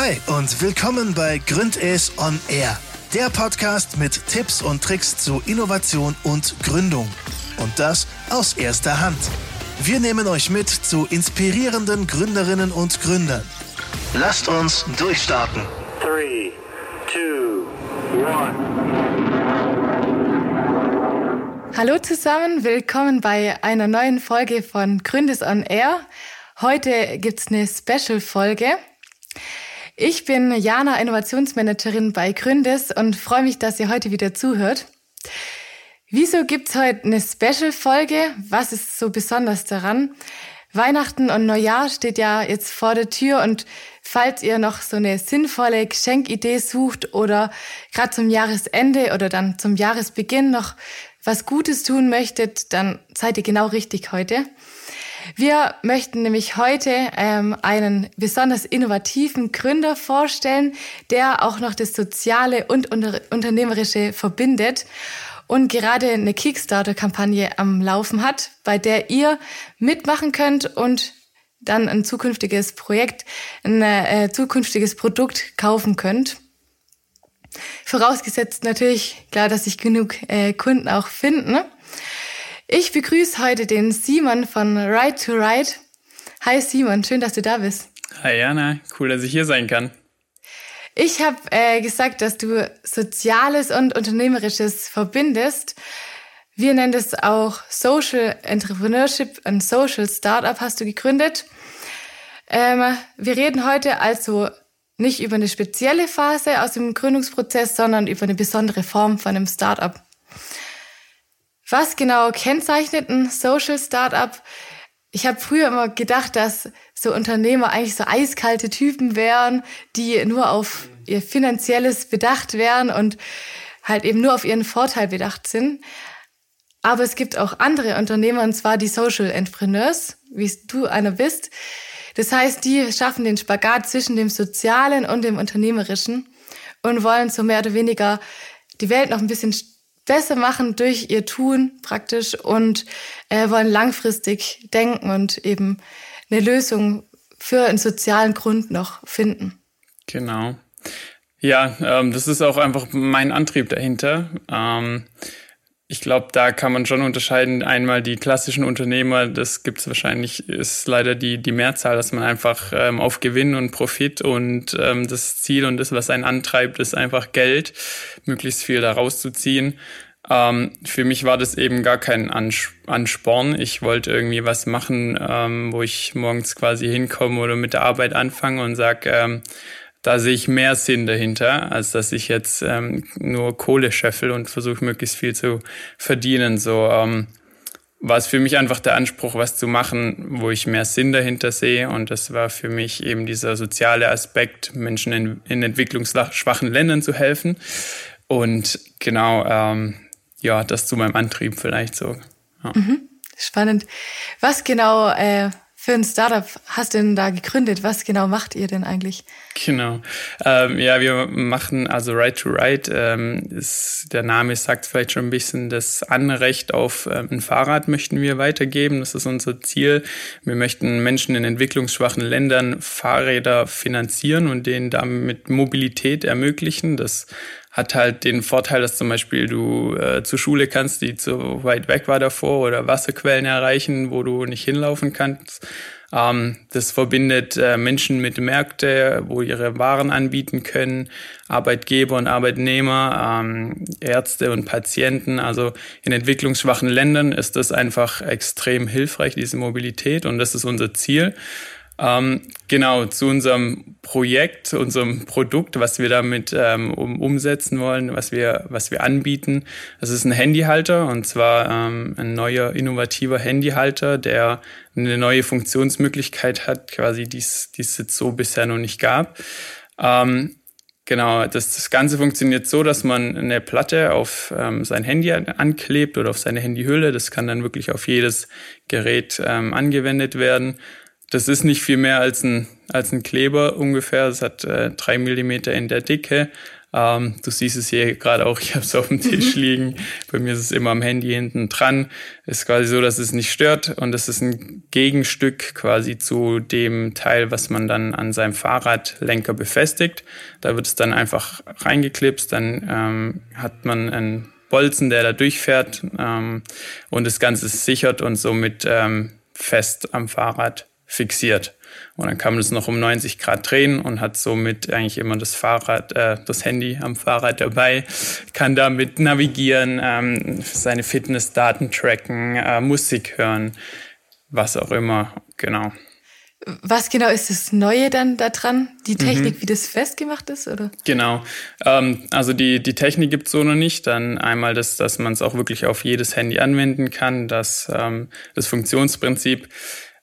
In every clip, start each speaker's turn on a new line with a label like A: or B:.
A: Hi und willkommen bei Gründes on Air, der Podcast mit Tipps und Tricks zu Innovation und Gründung. Und das aus erster Hand. Wir nehmen euch mit zu inspirierenden Gründerinnen und Gründern. Lasst uns durchstarten. 3, 2,
B: 1. Hallo zusammen, willkommen bei einer neuen Folge von Gründes on Air. Heute gibt es eine Special-Folge. Ich bin Jana, Innovationsmanagerin bei Gründes und freue mich, dass ihr heute wieder zuhört. Wieso gibt's heute eine Special-Folge? Was ist so besonders daran? Weihnachten und Neujahr steht ja jetzt vor der Tür und falls ihr noch so eine sinnvolle Geschenkidee sucht oder gerade zum Jahresende oder dann zum Jahresbeginn noch was Gutes tun möchtet, dann seid ihr genau richtig heute. Wir möchten nämlich heute ähm, einen besonders innovativen Gründer vorstellen, der auch noch das Soziale und Unter Unternehmerische verbindet und gerade eine Kickstarter-Kampagne am Laufen hat, bei der ihr mitmachen könnt und dann ein zukünftiges Projekt, ein äh, zukünftiges Produkt kaufen könnt. Vorausgesetzt natürlich, klar, dass sich genug äh, Kunden auch finden. Ich begrüße heute den Simon von Ride to Ride. Hi Simon, schön, dass du da bist.
C: Hi Jana, cool, dass ich hier sein kann.
B: Ich habe äh, gesagt, dass du Soziales und Unternehmerisches verbindest. Wir nennen das auch Social Entrepreneurship und Social Startup hast du gegründet. Ähm, wir reden heute also nicht über eine spezielle Phase aus dem Gründungsprozess, sondern über eine besondere Form von einem Startup. Was genau kennzeichnet ein Social Startup? Ich habe früher immer gedacht, dass so Unternehmer eigentlich so eiskalte Typen wären, die nur auf ihr finanzielles bedacht wären und halt eben nur auf ihren Vorteil bedacht sind. Aber es gibt auch andere Unternehmer, und zwar die Social Entrepreneurs, wie du einer bist. Das heißt, die schaffen den Spagat zwischen dem Sozialen und dem Unternehmerischen und wollen so mehr oder weniger die Welt noch ein bisschen besser machen durch ihr Tun praktisch und äh, wollen langfristig denken und eben eine Lösung für einen sozialen Grund noch finden.
C: Genau. Ja, ähm, das ist auch einfach mein Antrieb dahinter. Ähm, ich glaube, da kann man schon unterscheiden. Einmal die klassischen Unternehmer, das gibt es wahrscheinlich, ist leider die, die Mehrzahl, dass man einfach ähm, auf Gewinn und Profit und ähm, das Ziel und das, was einen antreibt, ist einfach Geld, möglichst viel da rauszuziehen. Ähm, für mich war das eben gar kein Ansporn. Ich wollte irgendwie was machen, ähm, wo ich morgens quasi hinkomme oder mit der Arbeit anfange und sage, ähm, da sehe ich mehr Sinn dahinter, als dass ich jetzt ähm, nur Kohle scheffel und versuche möglichst viel zu verdienen. So ähm, war es für mich einfach der Anspruch, was zu machen, wo ich mehr Sinn dahinter sehe. Und das war für mich eben dieser soziale Aspekt, Menschen in, in entwicklungsschwachen Ländern zu helfen. Und genau, ähm, ja, das zu meinem Antrieb vielleicht so. Ja.
B: Mhm. Spannend. Was genau äh, für ein Startup hast du denn da gegründet? Was genau macht ihr denn eigentlich?
C: Genau. Ähm, ja, wir machen also Right to Ride. Ähm, der Name sagt vielleicht schon ein bisschen, das Anrecht auf ähm, ein Fahrrad möchten wir weitergeben. Das ist unser Ziel. Wir möchten Menschen in entwicklungsschwachen Ländern Fahrräder finanzieren und denen damit Mobilität ermöglichen. Das hat halt den Vorteil, dass zum Beispiel du äh, zur Schule kannst, die zu weit weg war davor, oder Wasserquellen erreichen, wo du nicht hinlaufen kannst. Ähm, das verbindet äh, Menschen mit Märkte, wo ihre Waren anbieten können, Arbeitgeber und Arbeitnehmer, ähm, Ärzte und Patienten. Also in entwicklungsschwachen Ländern ist das einfach extrem hilfreich, diese Mobilität, und das ist unser Ziel. Ähm, genau, zu unserem Projekt, unserem Produkt, was wir damit ähm, um, umsetzen wollen, was wir, was wir anbieten. Das ist ein Handyhalter und zwar ähm, ein neuer, innovativer Handyhalter, der eine neue Funktionsmöglichkeit hat, quasi die es jetzt so bisher noch nicht gab. Ähm, Genau, das, das Ganze funktioniert so, dass man eine Platte auf ähm, sein Handy anklebt oder auf seine Handyhülle. Das kann dann wirklich auf jedes Gerät ähm, angewendet werden. Das ist nicht viel mehr als ein, als ein Kleber ungefähr. Es hat äh, drei Millimeter in der Dicke. Ähm, du siehst es hier gerade auch, ich habe es auf dem Tisch liegen. Bei mir ist es immer am Handy hinten dran. Ist quasi so, dass es nicht stört und das ist ein Gegenstück quasi zu dem Teil, was man dann an seinem Fahrradlenker befestigt. Da wird es dann einfach reingeklipst, dann ähm, hat man einen Bolzen, der da durchfährt ähm, und das Ganze sichert und somit ähm, fest am Fahrrad fixiert. Und dann kann man es noch um 90 Grad drehen und hat somit eigentlich immer das Fahrrad, äh, das Handy am Fahrrad dabei, kann damit navigieren, ähm, seine Fitnessdaten tracken, äh, Musik hören, was auch immer, genau.
B: Was genau ist das Neue dann daran? Die mhm. Technik, mhm. wie das festgemacht ist, oder?
C: Genau. Ähm, also die, die Technik gibt's so noch nicht. Dann einmal, das, dass man es auch wirklich auf jedes Handy anwenden kann, das, ähm, das Funktionsprinzip.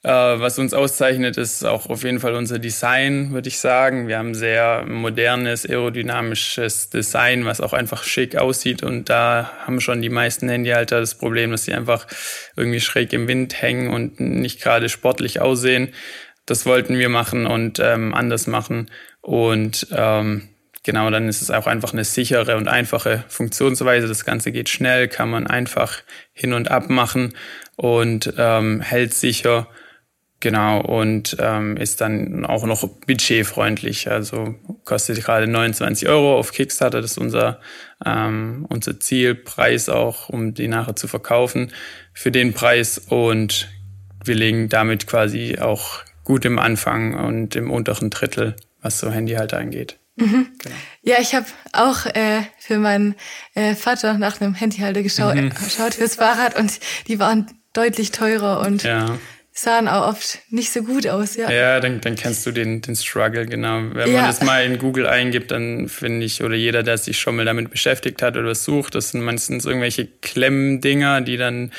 C: Äh, was uns auszeichnet, ist auch auf jeden Fall unser Design, würde ich sagen. Wir haben sehr modernes, aerodynamisches Design, was auch einfach schick aussieht. Und da haben schon die meisten Handyhalter das Problem, dass sie einfach irgendwie schräg im Wind hängen und nicht gerade sportlich aussehen. Das wollten wir machen und ähm, anders machen. Und ähm, genau, dann ist es auch einfach eine sichere und einfache Funktionsweise. Das Ganze geht schnell, kann man einfach hin und ab machen und ähm, hält sicher Genau, und ähm, ist dann auch noch budgetfreundlich. Also kostet gerade 29 Euro auf Kickstarter. Das ist unser, ähm, unser Zielpreis auch, um die nachher zu verkaufen für den Preis. Und wir legen damit quasi auch gut im Anfang und im unteren Drittel, was so Handy halt angeht.
B: Mhm. Genau. Ja, ich habe auch äh, für meinen äh, Vater nach einem Handyhalter geschaut, mhm. geschaut fürs Fahrrad und die waren deutlich teurer und ja sahen auch oft nicht so gut aus, ja.
C: Ja, dann, dann kennst du den, den Struggle, genau. Wenn ja. man das mal in Google eingibt, dann finde ich, oder jeder, der sich schon mal damit beschäftigt hat oder was sucht, das sind meistens irgendwelche Klemmdinger, die dann,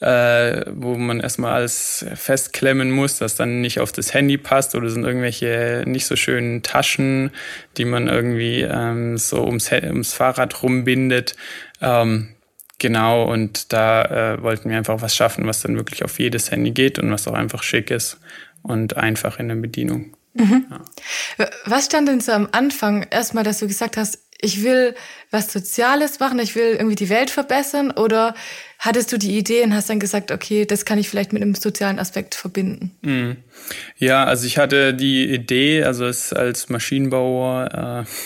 C: äh, wo man erstmal alles festklemmen muss, das dann nicht auf das Handy passt oder sind irgendwelche nicht so schönen Taschen, die man irgendwie ähm, so ums, ums Fahrrad rumbindet. Ähm, Genau, und da äh, wollten wir einfach was schaffen, was dann wirklich auf jedes Handy geht und was auch einfach schick ist und einfach in der Bedienung.
B: Mhm. Ja. Was stand denn so am Anfang? Erstmal, dass du gesagt hast, ich will was Soziales machen, ich will irgendwie die Welt verbessern oder hattest du die Idee und hast dann gesagt, okay, das kann ich vielleicht mit einem sozialen Aspekt verbinden?
C: Mhm. Ja, also ich hatte die Idee, also als Maschinenbauer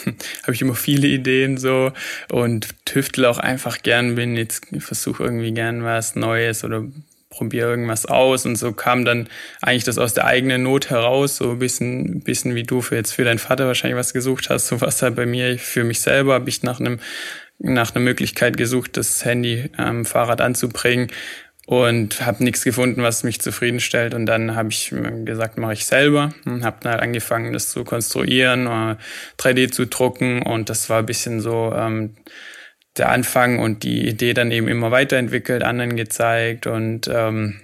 C: äh, habe ich immer viele Ideen so und tüftel auch einfach gern, bin jetzt versuche irgendwie gern was Neues oder probiere irgendwas aus. Und so kam dann eigentlich das aus der eigenen Not heraus, so ein bisschen, bisschen wie du für jetzt für deinen Vater wahrscheinlich was gesucht hast, so was halt bei mir. Für mich selber habe ich nach einem nach einer Möglichkeit gesucht, das Handy am Fahrrad anzubringen und habe nichts gefunden, was mich zufriedenstellt. Und dann habe ich gesagt, mache ich selber. Und habe dann halt angefangen, das zu konstruieren, 3D äh, zu drucken. Und das war ein bisschen so ähm, der Anfang und die Idee dann eben immer weiterentwickelt, anderen gezeigt und ähm,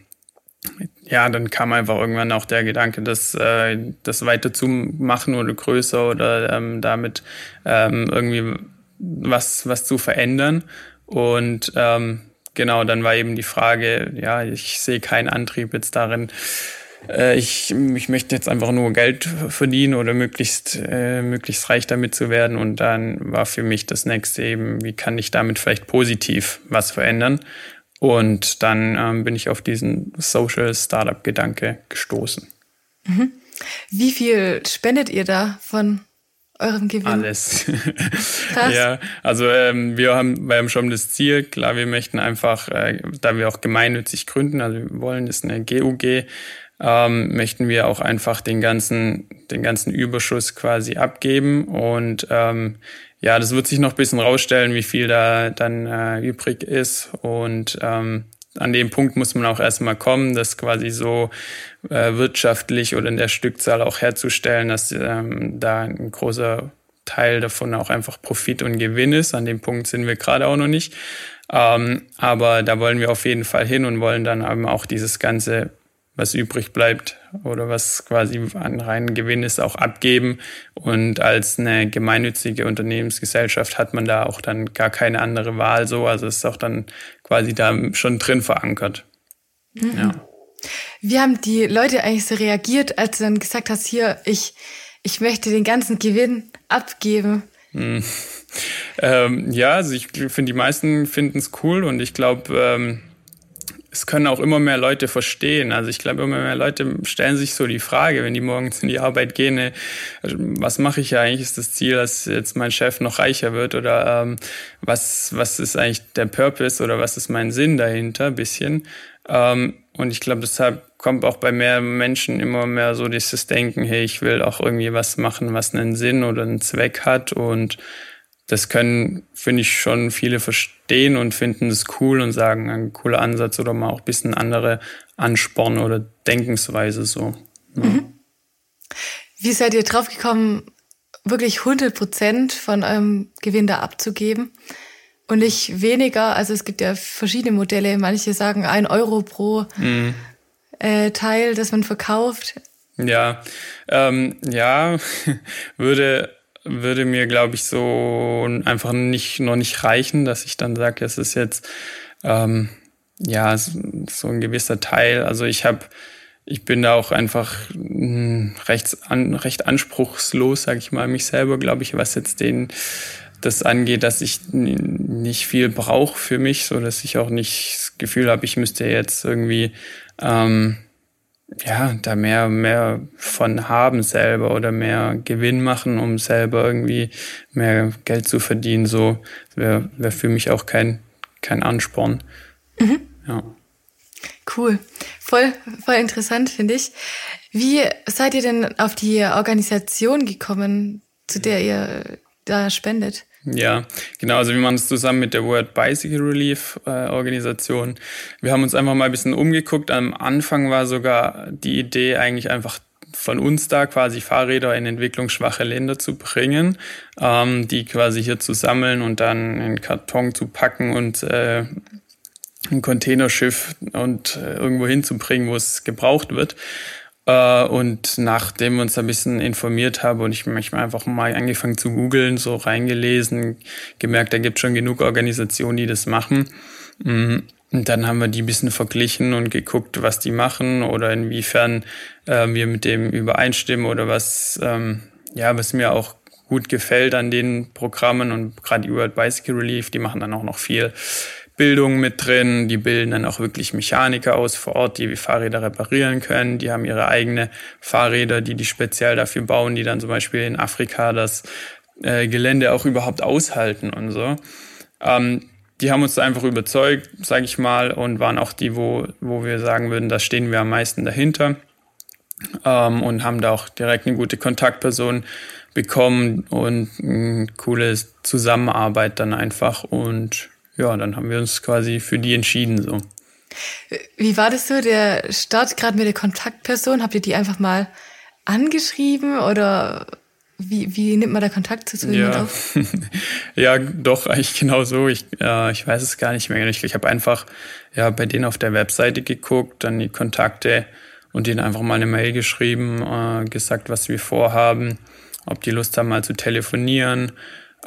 C: ja, dann kam einfach irgendwann auch der Gedanke, das, äh, das weiter zu machen oder größer oder ähm, damit ähm, irgendwie was, was zu verändern. Und ähm, genau, dann war eben die Frage, ja, ich sehe keinen Antrieb jetzt darin, äh, ich, ich möchte jetzt einfach nur Geld verdienen oder möglichst, äh, möglichst reich damit zu werden. Und dann war für mich das nächste eben, wie kann ich damit vielleicht positiv was verändern? Und dann ähm, bin ich auf diesen Social Startup Gedanke gestoßen.
B: Mhm. Wie viel spendet ihr da von eurem Gewinn?
C: Alles. Ja, also ähm, wir, haben, wir haben schon das Ziel, klar, wir möchten einfach, äh, da wir auch gemeinnützig gründen, also wir wollen, ist eine GUG, ähm, möchten wir auch einfach den ganzen, den ganzen Überschuss quasi abgeben und ähm, ja, das wird sich noch ein bisschen rausstellen, wie viel da dann äh, übrig ist und ähm, an dem Punkt muss man auch erstmal kommen, das quasi so äh, wirtschaftlich oder in der Stückzahl auch herzustellen, dass ähm, da ein großer Teil davon auch einfach Profit und Gewinn ist. An dem Punkt sind wir gerade auch noch nicht. Ähm, aber da wollen wir auf jeden Fall hin und wollen dann eben auch dieses ganze was übrig bleibt oder was quasi an reinen Gewinn ist, auch abgeben. Und als eine gemeinnützige Unternehmensgesellschaft hat man da auch dann gar keine andere Wahl so. Also ist auch dann quasi da schon drin verankert. Mhm. Ja.
B: Wie haben die Leute eigentlich so reagiert, als du dann gesagt hast, hier, ich, ich möchte den ganzen Gewinn abgeben?
C: Hm. Ähm, ja, also ich finde, die meisten finden es cool und ich glaube, ähm, es können auch immer mehr Leute verstehen. Also ich glaube, immer mehr Leute stellen sich so die Frage, wenn die morgens in die Arbeit gehen, ne, also was mache ich ja eigentlich? Ist das Ziel, dass jetzt mein Chef noch reicher wird? Oder ähm, was, was ist eigentlich der Purpose oder was ist mein Sinn dahinter? Bisschen. Ähm, und ich glaube, deshalb kommt auch bei mehr Menschen immer mehr so dieses Denken, hey, ich will auch irgendwie was machen, was einen Sinn oder einen Zweck hat. Und das können, finde ich, schon viele verstehen und finden es cool und sagen, ein cooler Ansatz oder mal auch ein bisschen andere Ansporn oder Denkensweise so. Ja. Mhm.
B: Wie seid ihr drauf gekommen, wirklich 100 Prozent von eurem Gewinn da abzugeben und nicht weniger? Also es gibt ja verschiedene Modelle. Manche sagen ein Euro pro mhm. äh, Teil, das man verkauft.
C: Ja, ähm, ja, würde würde mir, glaube ich, so einfach nicht noch nicht reichen, dass ich dann sage, es ist jetzt ähm, ja so ein gewisser Teil. Also ich habe, ich bin da auch einfach hm, recht, an, recht anspruchslos, sage ich mal, mich selber, glaube ich, was jetzt den das angeht, dass ich nicht viel brauche für mich, so dass ich auch nicht das Gefühl habe, ich müsste jetzt irgendwie ähm, ja, da mehr, mehr von haben selber oder mehr Gewinn machen, um selber irgendwie mehr Geld zu verdienen. So wäre wär für mich auch kein, kein Ansporn. Mhm. Ja.
B: Cool. Voll, voll interessant, finde ich. Wie seid ihr denn auf die Organisation gekommen, zu der ihr da spendet?
C: Ja, genau. Also wir machen es zusammen mit der World Bicycle Relief äh, Organisation. Wir haben uns einfach mal ein bisschen umgeguckt. Am Anfang war sogar die Idee eigentlich einfach von uns da quasi Fahrräder in entwicklungsschwache Länder zu bringen, ähm, die quasi hier zu sammeln und dann in Karton zu packen und äh, ein Containerschiff und äh, irgendwo hinzubringen, wo es gebraucht wird. Äh, und nachdem wir uns ein bisschen informiert haben und ich manchmal einfach mal angefangen zu googeln, so reingelesen, gemerkt, da gibt es schon genug Organisationen, die das machen. Mm, und dann haben wir die ein bisschen verglichen und geguckt, was die machen oder inwiefern äh, wir mit dem übereinstimmen oder was, ähm, ja, was mir auch gut gefällt an den Programmen und gerade die World Bicycle Relief, die machen dann auch noch viel Bildung mit drin. Die bilden dann auch wirklich Mechaniker aus vor Ort, die Fahrräder reparieren können. Die haben ihre eigene Fahrräder, die die speziell dafür bauen, die dann zum Beispiel in Afrika das äh, Gelände auch überhaupt aushalten und so. Ähm, die haben uns da einfach überzeugt, sage ich mal, und waren auch die, wo, wo wir sagen würden, da stehen wir am meisten dahinter. Ähm, und haben da auch direkt eine gute Kontaktperson bekommen und eine coole Zusammenarbeit dann einfach und ja, dann haben wir uns quasi für die entschieden so.
B: Wie war das so, der Start gerade mit der Kontaktperson? Habt ihr die einfach mal angeschrieben oder wie, wie nimmt man da Kontakt zu so
C: ja. auf? ja, doch, eigentlich genau so. Ich, äh, ich weiß es gar nicht mehr. Ich, ich habe einfach ja, bei denen auf der Webseite geguckt, dann die Kontakte und denen einfach mal eine Mail geschrieben, äh, gesagt, was wir vorhaben, ob die Lust haben, mal zu telefonieren.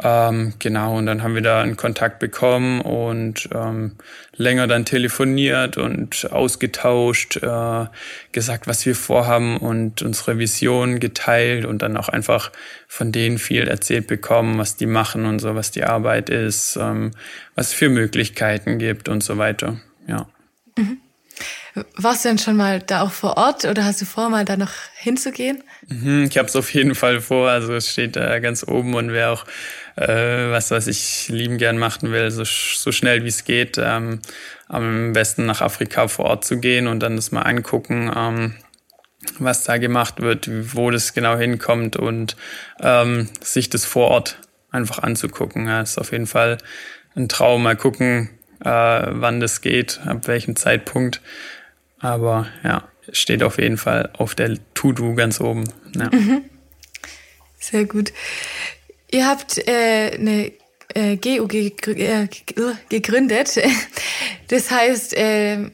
C: Ähm, genau, und dann haben wir da einen Kontakt bekommen und ähm, länger dann telefoniert und ausgetauscht, äh, gesagt, was wir vorhaben und unsere Vision geteilt und dann auch einfach von denen viel erzählt bekommen, was die machen und so, was die Arbeit ist, ähm, was es für Möglichkeiten gibt und so weiter. Ja. Mhm.
B: Warst du denn schon mal da auch vor Ort oder hast du vor, mal da noch hinzugehen?
C: Mhm, ich habe es auf jeden Fall vor. Also es steht da ganz oben und wer auch äh, was, was ich lieben gern machen will, so, so schnell wie es geht, ähm, am besten nach Afrika vor Ort zu gehen und dann das mal angucken, ähm, was da gemacht wird, wo das genau hinkommt und ähm, sich das vor Ort einfach anzugucken. Ja, ist auf jeden Fall ein Traum. Mal gucken, äh, wann das geht, ab welchem Zeitpunkt. Aber ja, steht auf jeden Fall auf der To-Do ganz oben. Ja. Mhm.
B: Sehr gut. Ihr habt äh, eine äh, GUG äh, gegründet. Das heißt, äh,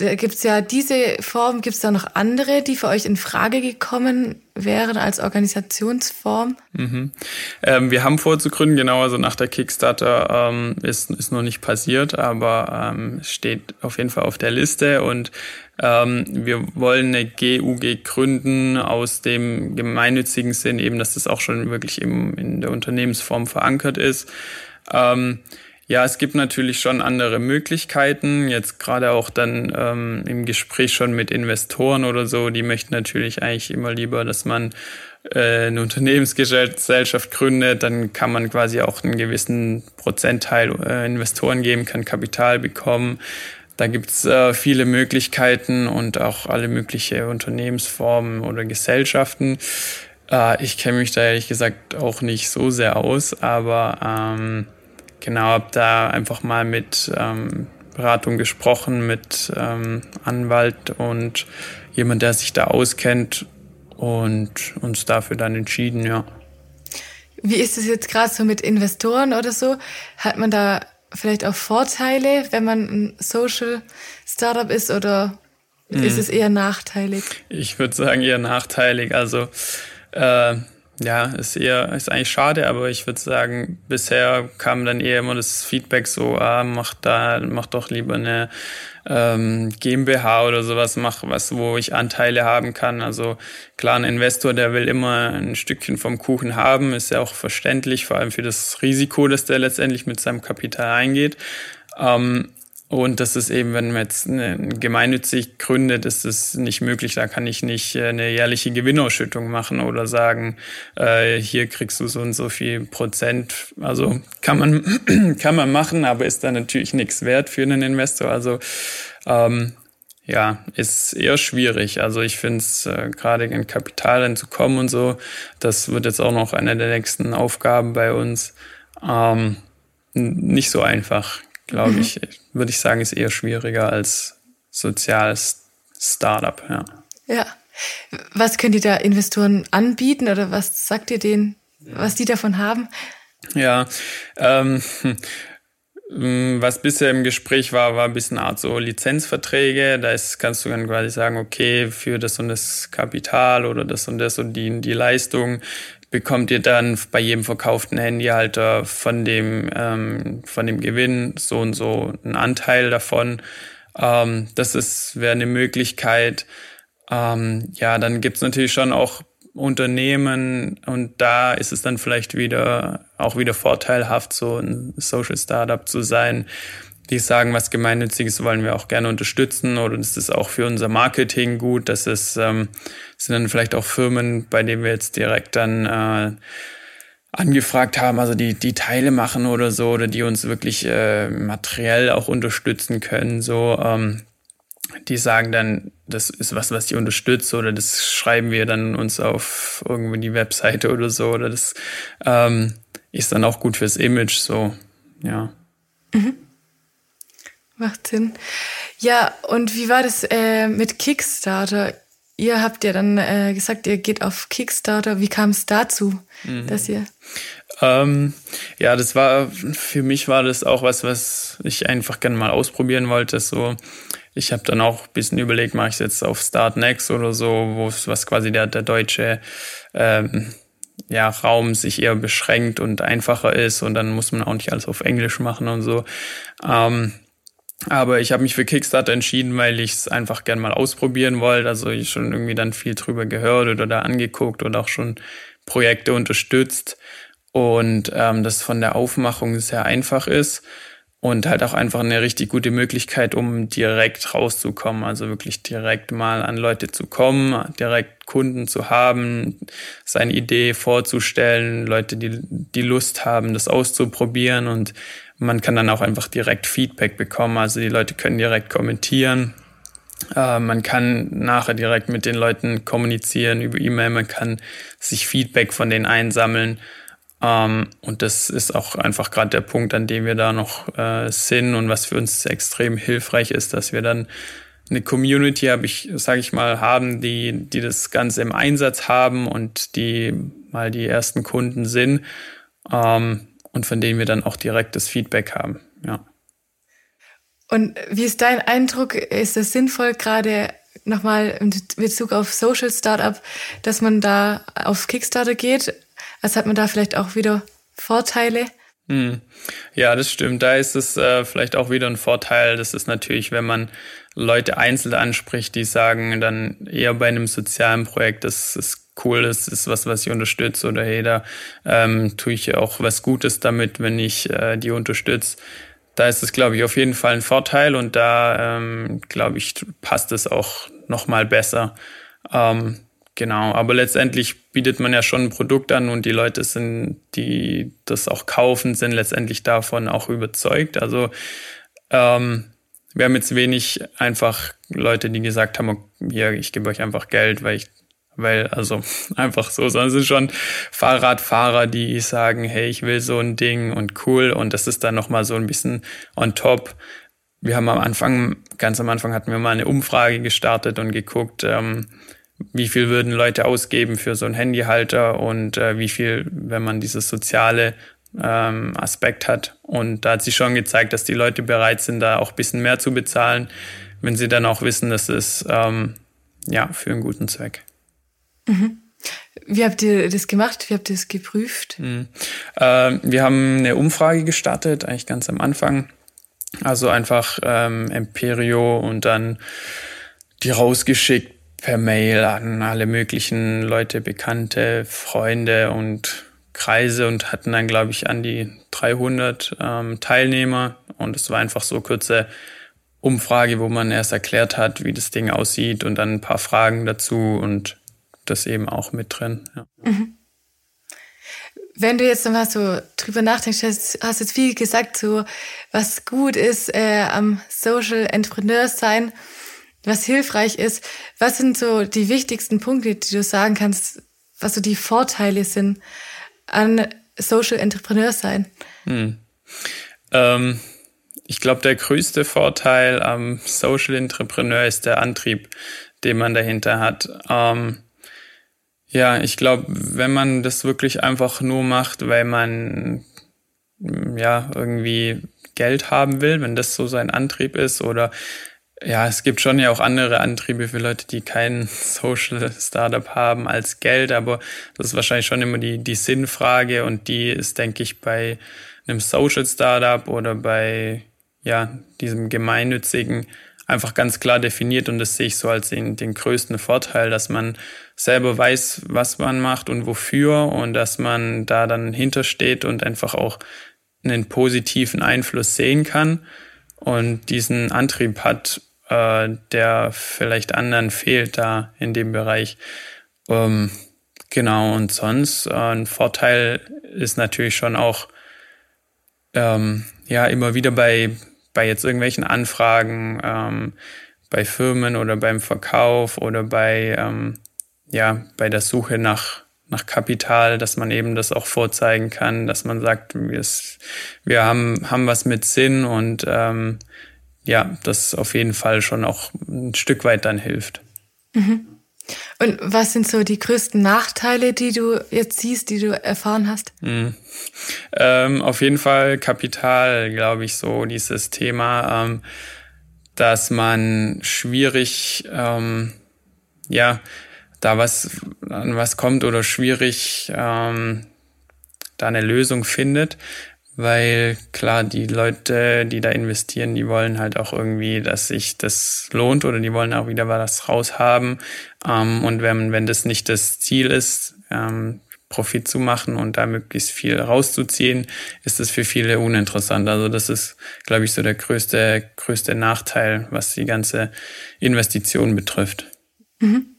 B: da gibt's ja diese Form, gibt's da noch andere, die für euch in Frage gekommen wären als Organisationsform?
C: Mhm. Ähm, wir haben vorzugründen, genau, also nach der Kickstarter ähm, ist, ist noch nicht passiert, aber ähm, steht auf jeden Fall auf der Liste und ähm, wir wollen eine GUG gründen aus dem gemeinnützigen Sinn, eben, dass das auch schon wirklich im, in der Unternehmensform verankert ist. Ähm, ja, es gibt natürlich schon andere Möglichkeiten. Jetzt gerade auch dann ähm, im Gespräch schon mit Investoren oder so, die möchten natürlich eigentlich immer lieber, dass man äh, eine Unternehmensgesellschaft gründet, dann kann man quasi auch einen gewissen Prozentteil äh, Investoren geben, kann Kapital bekommen. Da gibt's äh, viele Möglichkeiten und auch alle mögliche Unternehmensformen oder Gesellschaften. Äh, ich kenne mich da ehrlich gesagt auch nicht so sehr aus, aber ähm, genau, habe da einfach mal mit ähm, Beratung gesprochen, mit ähm, Anwalt und jemand, der sich da auskennt und uns dafür dann entschieden, ja.
B: Wie ist es jetzt gerade so mit Investoren oder so? Hat man da vielleicht auch Vorteile, wenn man ein Social Startup ist oder mhm. ist es eher nachteilig?
C: Ich würde sagen eher nachteilig. Also äh, ja, ist eher, ist eigentlich schade, aber ich würde sagen, bisher kam dann eher immer das Feedback so, ah, mach da, mach doch lieber eine ähm, GmbH oder sowas, mach was, wo ich Anteile haben kann. Also klar, ein Investor, der will immer ein Stückchen vom Kuchen haben, ist ja auch verständlich, vor allem für das Risiko, das der letztendlich mit seinem Kapital eingeht. Ähm, und das ist eben, wenn man jetzt gemeinnützig gründet, ist es nicht möglich. Da kann ich nicht äh, eine jährliche Gewinnausschüttung machen oder sagen, äh, hier kriegst du so und so viel Prozent. Also kann man, kann man machen, aber ist dann natürlich nichts wert für einen Investor. Also ähm, ja, ist eher schwierig. Also ich finde es äh, gerade in Kapital reinzukommen und so, das wird jetzt auch noch eine der nächsten Aufgaben bei uns. Ähm, nicht so einfach glaube mhm. ich, würde ich sagen, ist eher schwieriger als soziales Startup, ja.
B: Ja. Was könnt ihr da Investoren anbieten oder was sagt ihr denen, was die davon haben?
C: Ja, ähm, hm, was bisher im Gespräch war, war ein bisschen Art so Lizenzverträge. Da ist, kannst du dann quasi sagen, okay, für das und das Kapital oder das und das und die, die Leistung bekommt ihr dann bei jedem verkauften Handyhalter von dem, ähm, von dem Gewinn so und so einen Anteil davon. Ähm, das wäre eine Möglichkeit. Ähm, ja, dann gibt's natürlich schon auch Unternehmen und da ist es dann vielleicht wieder auch wieder vorteilhaft, so ein Social Startup zu sein, die sagen, was Gemeinnütziges wollen wir auch gerne unterstützen oder das ist auch für unser Marketing gut. Das ist, ähm, sind dann vielleicht auch Firmen, bei denen wir jetzt direkt dann äh, angefragt haben, also die, die Teile machen oder so, oder die uns wirklich äh, materiell auch unterstützen können. So, ähm, die sagen dann, das ist was, was die unterstützt, oder das schreiben wir dann uns auf irgendwo die Webseite oder so, oder das ähm, ist dann auch gut fürs Image, so, ja. Mhm.
B: Macht Sinn. Ja, und wie war das äh, mit Kickstarter? Ihr habt ja dann äh, gesagt, ihr geht auf Kickstarter. Wie kam es dazu, mhm. dass ihr?
C: Ähm, ja, das war für mich war das auch was, was ich einfach gerne mal ausprobieren wollte. So, ich habe dann auch ein bisschen überlegt, mache ich es jetzt auf Start Next oder so, wo was quasi der, der deutsche ähm, ja, Raum sich eher beschränkt und einfacher ist und dann muss man auch nicht alles auf Englisch machen und so. Ähm, aber ich habe mich für Kickstarter entschieden, weil ich es einfach gern mal ausprobieren wollte. Also ich schon irgendwie dann viel drüber gehört oder da angeguckt oder auch schon Projekte unterstützt. Und ähm, das von der Aufmachung sehr einfach ist und halt auch einfach eine richtig gute Möglichkeit, um direkt rauszukommen. Also wirklich direkt mal an Leute zu kommen, direkt Kunden zu haben, seine Idee vorzustellen, Leute, die, die Lust haben, das auszuprobieren und man kann dann auch einfach direkt Feedback bekommen. Also die Leute können direkt kommentieren. Äh, man kann nachher direkt mit den Leuten kommunizieren über E-Mail. Man kann sich Feedback von denen einsammeln. Ähm, und das ist auch einfach gerade der Punkt, an dem wir da noch äh, sind und was für uns extrem hilfreich ist, dass wir dann eine Community habe ich, sage ich mal, haben, die, die das Ganze im Einsatz haben und die mal die ersten Kunden sind. Ähm, und von denen wir dann auch direkt das Feedback haben. Ja.
B: Und wie ist dein Eindruck? Ist es sinnvoll, gerade nochmal in Bezug auf Social Startup, dass man da auf Kickstarter geht? Also hat man da vielleicht auch wieder Vorteile?
C: Hm. Ja, das stimmt. Da ist es äh, vielleicht auch wieder ein Vorteil. Das ist natürlich, wenn man Leute einzeln anspricht, die sagen dann eher bei einem sozialen Projekt, das ist cool, das ist was, was ich unterstütze oder hey, da ähm, tue ich auch was Gutes damit, wenn ich äh, die unterstütze. Da ist es, glaube ich, auf jeden Fall ein Vorteil und da, ähm, glaube ich, passt es auch nochmal besser. Ähm, Genau, aber letztendlich bietet man ja schon ein Produkt an und die Leute sind, die das auch kaufen, sind letztendlich davon auch überzeugt. Also ähm, wir haben jetzt wenig einfach Leute, die gesagt haben, hier, ich gebe euch einfach Geld, weil ich, weil, also einfach so, sondern es sind schon Fahrradfahrer, die sagen, hey, ich will so ein Ding und cool und das ist dann nochmal so ein bisschen on top. Wir haben am Anfang, ganz am Anfang hatten wir mal eine Umfrage gestartet und geguckt, ähm, wie viel würden Leute ausgeben für so einen Handyhalter und äh, wie viel, wenn man dieses soziale ähm, Aspekt hat. Und da hat sich schon gezeigt, dass die Leute bereit sind, da auch ein bisschen mehr zu bezahlen, wenn sie dann auch wissen, dass es ähm, ja für einen guten Zweck.
B: Mhm. Wie habt ihr das gemacht? Wie habt ihr das geprüft?
C: Mhm. Äh, wir haben eine Umfrage gestartet, eigentlich ganz am Anfang. Also einfach ähm, Emperio und dann die rausgeschickt per Mail an alle möglichen Leute, Bekannte, Freunde und Kreise und hatten dann, glaube ich, an die 300 ähm, Teilnehmer. Und es war einfach so kurze Umfrage, wo man erst erklärt hat, wie das Ding aussieht und dann ein paar Fragen dazu und das eben auch mit drin. Ja. Mhm.
B: Wenn du jetzt nochmal so drüber nachdenkst, hast, hast jetzt viel gesagt, so was gut ist äh, am Social Entrepreneur sein was hilfreich ist. Was sind so die wichtigsten Punkte, die du sagen kannst, was so die Vorteile sind an Social Entrepreneur sein? Hm.
C: Ähm, ich glaube, der größte Vorteil am Social Entrepreneur ist der Antrieb, den man dahinter hat. Ähm, ja, ich glaube, wenn man das wirklich einfach nur macht, weil man ja irgendwie Geld haben will, wenn das so sein Antrieb ist oder ja, es gibt schon ja auch andere Antriebe für Leute, die kein Social Startup haben als Geld, aber das ist wahrscheinlich schon immer die, die Sinnfrage und die ist, denke ich, bei einem Social Startup oder bei ja, diesem gemeinnützigen einfach ganz klar definiert und das sehe ich so als den, den größten Vorteil, dass man selber weiß, was man macht und wofür und dass man da dann hintersteht und einfach auch einen positiven Einfluss sehen kann und diesen Antrieb hat, äh, der vielleicht anderen fehlt da in dem Bereich. Ähm, genau, und sonst äh, ein Vorteil ist natürlich schon auch, ähm, ja, immer wieder bei, bei jetzt irgendwelchen Anfragen, ähm, bei Firmen oder beim Verkauf oder bei, ähm, ja, bei der Suche nach, nach Kapital, dass man eben das auch vorzeigen kann, dass man sagt, wir, wir haben, haben was mit Sinn und ähm, ja, das auf jeden Fall schon auch ein Stück weit dann hilft.
B: Mhm. Und was sind so die größten Nachteile, die du jetzt siehst, die du erfahren hast? Mhm.
C: Ähm, auf jeden Fall Kapital, glaube ich, so dieses Thema, ähm, dass man schwierig, ähm, ja, da was an was kommt oder schwierig ähm, da eine Lösung findet weil klar, die Leute, die da investieren, die wollen halt auch irgendwie, dass sich das lohnt oder die wollen auch wieder was raushaben. Ähm, und wenn, wenn das nicht das Ziel ist, ähm, Profit zu machen und da möglichst viel rauszuziehen, ist das für viele uninteressant. Also das ist, glaube ich, so der größte, größte Nachteil, was die ganze Investition betrifft. Mhm.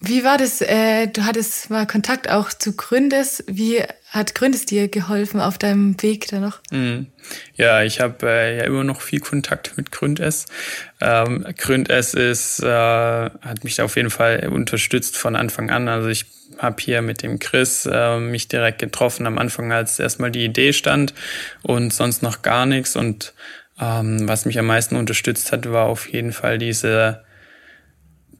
B: Wie war das? Äh, du hattest mal Kontakt auch zu Gründes. Wie hat Gründes dir geholfen auf deinem Weg da noch?
C: Mm. Ja, ich habe äh, ja immer noch viel Kontakt mit Gründes. Ähm, Gründes ist, äh, hat mich auf jeden Fall unterstützt von Anfang an. Also ich habe hier mit dem Chris äh, mich direkt getroffen am Anfang, als erstmal die Idee stand und sonst noch gar nichts. Und ähm, was mich am meisten unterstützt hat, war auf jeden Fall diese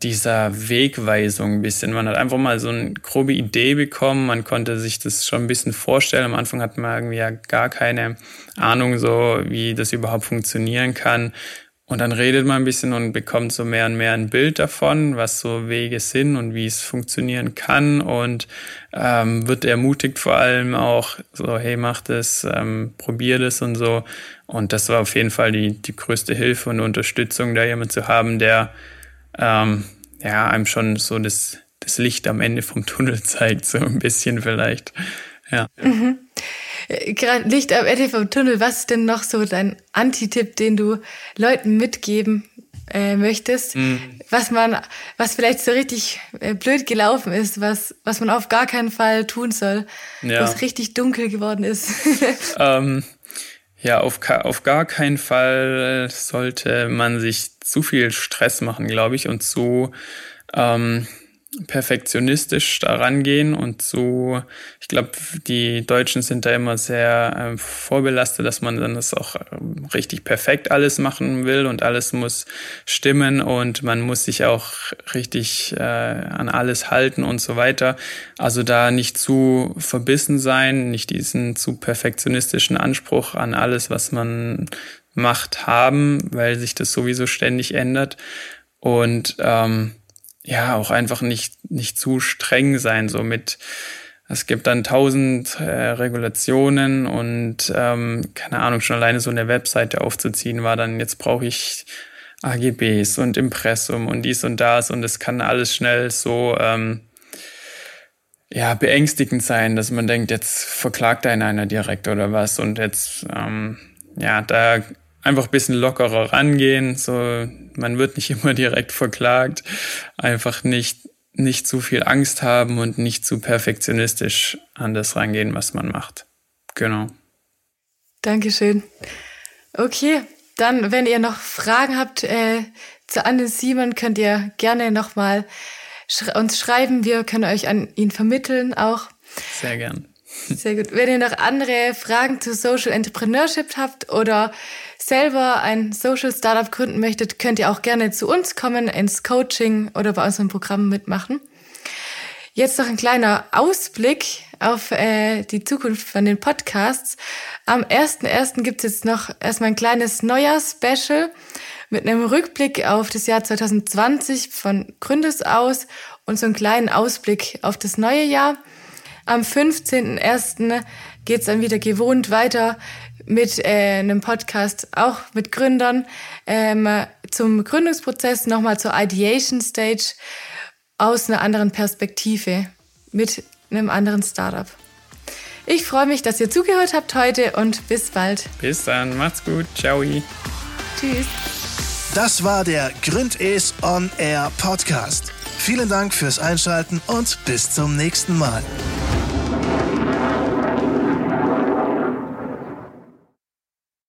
C: dieser Wegweisung ein bisschen. Man hat einfach mal so eine grobe Idee bekommen, man konnte sich das schon ein bisschen vorstellen. Am Anfang hat man irgendwie ja gar keine Ahnung so, wie das überhaupt funktionieren kann. Und dann redet man ein bisschen und bekommt so mehr und mehr ein Bild davon, was so Wege sind und wie es funktionieren kann und ähm, wird ermutigt vor allem auch so, hey, mach das, ähm, probier das und so. Und das war auf jeden Fall die, die größte Hilfe und Unterstützung, da jemand zu haben, der ähm, ja einem schon so das, das Licht am Ende vom Tunnel zeigt, so ein bisschen vielleicht. Ja.
B: Mhm. Gerade Licht am Ende vom Tunnel, was ist denn noch so dein Antitipp, den du Leuten mitgeben äh, möchtest? Mhm. Was man, was vielleicht so richtig äh, blöd gelaufen ist, was, was man auf gar keinen Fall tun soll, ja. wo es richtig dunkel geworden ist.
C: ähm, ja, auf, auf gar keinen Fall sollte man sich zu viel Stress machen, glaube ich, und zu ähm, perfektionistisch daran gehen und so, ich glaube, die Deutschen sind da immer sehr äh, vorbelastet, dass man dann das auch äh, richtig perfekt alles machen will und alles muss stimmen und man muss sich auch richtig äh, an alles halten und so weiter. Also da nicht zu verbissen sein, nicht diesen zu perfektionistischen Anspruch an alles, was man macht, haben, weil sich das sowieso ständig ändert. Und ähm, ja auch einfach nicht, nicht zu streng sein, so mit, es gibt dann tausend äh, Regulationen und ähm, keine Ahnung, schon alleine so eine Webseite aufzuziehen war dann, jetzt brauche ich AGBs und Impressum und dies und das und es kann alles schnell so ähm, ja, beängstigend sein, dass man denkt, jetzt verklagt einen einer direkt oder was und jetzt ähm, ja, da einfach ein bisschen lockerer rangehen. So, man wird nicht immer direkt verklagt. Einfach nicht, nicht zu viel Angst haben und nicht zu perfektionistisch an das rangehen, was man macht. Genau.
B: Dankeschön. Okay, dann, wenn ihr noch Fragen habt äh, zu Anne Simon, könnt ihr gerne nochmal sch uns schreiben. Wir können euch an ihn vermitteln auch.
C: Sehr gern.
B: Sehr gut. Wenn ihr noch andere Fragen zu Social Entrepreneurship habt oder selber ein Social Startup gründen möchtet, könnt ihr auch gerne zu uns kommen, ins Coaching oder bei unserem Programm mitmachen. Jetzt noch ein kleiner Ausblick auf äh, die Zukunft von den Podcasts. Am 1.1. gibt es jetzt noch erstmal ein kleines Neujahr-Special mit einem Rückblick auf das Jahr 2020 von Gründes aus und so einen kleinen Ausblick auf das neue Jahr. Am 15.01. geht es dann wieder gewohnt weiter mit äh, einem Podcast, auch mit Gründern, ähm, zum Gründungsprozess, nochmal zur Ideation Stage aus einer anderen Perspektive mit einem anderen Startup. Ich freue mich, dass ihr zugehört habt heute und bis bald.
C: Bis dann, macht's gut, ciao.
B: Tschüss.
A: Das war der Gründes On Air Podcast. Vielen Dank fürs Einschalten und bis zum nächsten Mal.